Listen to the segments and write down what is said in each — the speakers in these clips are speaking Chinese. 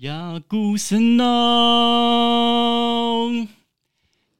亚，古神闹，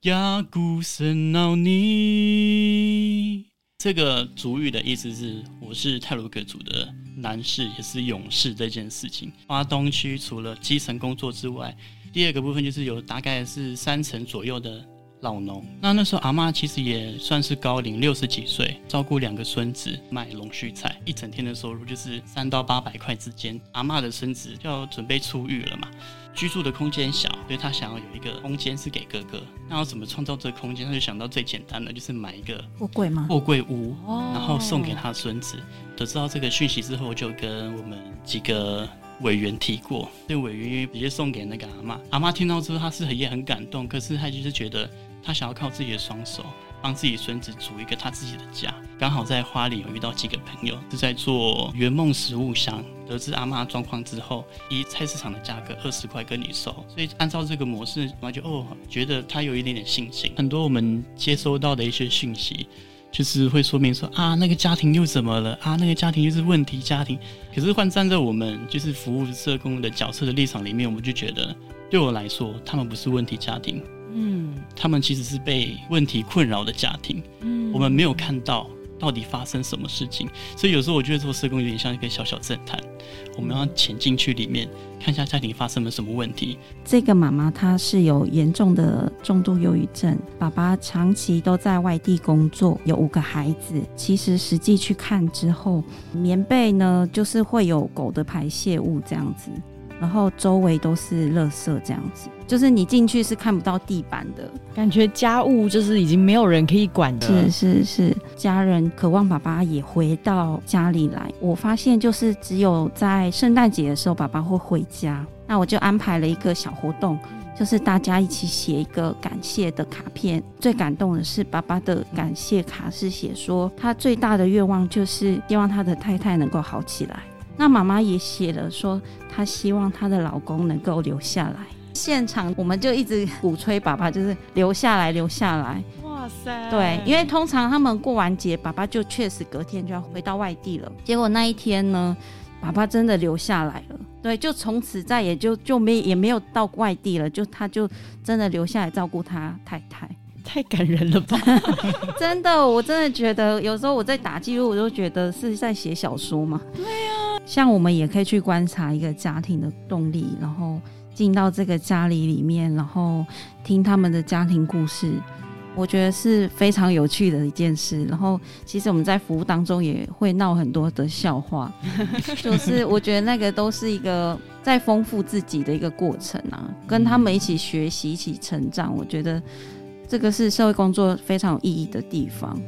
亚，古神闹你。这个主语的意思是，我是泰鲁格族的男士，也是勇士这件事情。花东区除了基层工作之外，第二个部分就是有大概是三成左右的。老农，那那时候阿妈其实也算是高龄，六十几岁，照顾两个孙子，卖龙须菜，一整天的收入就是三到八百块之间。阿妈的孙子要准备出狱了嘛，居住的空间小，所以他想要有一个空间是给哥哥。那要怎么创造这个空间？他就想到最简单的，就是买一个货柜吗？货柜屋，然后送给他孙子。得知到这个讯息之后，就跟我们几个委员提过，那委员直接送给那个阿妈。阿妈听到之后，他是也很感动，可是他就是觉得。他想要靠自己的双手帮自己孙子组一个他自己的家。刚好在花里有遇到几个朋友是在做圆梦食物箱，得知阿妈状况之后，以菜市场的价格二十块跟你收。所以按照这个模式，我就哦觉得他有一点点信心。很多我们接收到的一些讯息，就是会说明说啊那个家庭又怎么了啊那个家庭又是问题家庭。可是换站在我们就是服务社工的角色的立场里面，我们就觉得对我来说，他们不是问题家庭。嗯，他们其实是被问题困扰的家庭。嗯，我们没有看到到底发生什么事情，所以有时候我觉得做社工有点像一个小小侦探。我们要潜进去里面看一下家庭发生了什么问题。这个妈妈她是有严重的重度忧郁症，爸爸长期都在外地工作，有五个孩子。其实实际去看之后，棉被呢就是会有狗的排泄物这样子。然后周围都是垃圾，这样子，就是你进去是看不到地板的感觉，家务就是已经没有人可以管的。是是是，家人渴望爸爸也回到家里来。我发现就是只有在圣诞节的时候，爸爸会回家。那我就安排了一个小活动，就是大家一起写一个感谢的卡片。最感动的是，爸爸的感谢卡是写说，他最大的愿望就是希望他的太太能够好起来。那妈妈也写了说，她希望她的老公能够留下来。现场我们就一直鼓吹爸爸就是留下来，留下来。哇塞！对，因为通常他们过完节，爸爸就确实隔天就要回到外地了。结果那一天呢，爸爸真的留下来了。对，就从此再也就就没也没有到外地了，就他就真的留下来照顾他太太。太感人了吧！真的，我真的觉得有时候我在打记录，我都觉得是在写小说嘛。对呀，像我们也可以去观察一个家庭的动力，然后进到这个家里里面，然后听他们的家庭故事，我觉得是非常有趣的一件事。然后，其实我们在服务当中也会闹很多的笑话，就是我觉得那个都是一个在丰富自己的一个过程啊，跟他们一起学习、一起成长，我觉得。这个是社会工作非常有意义的地方。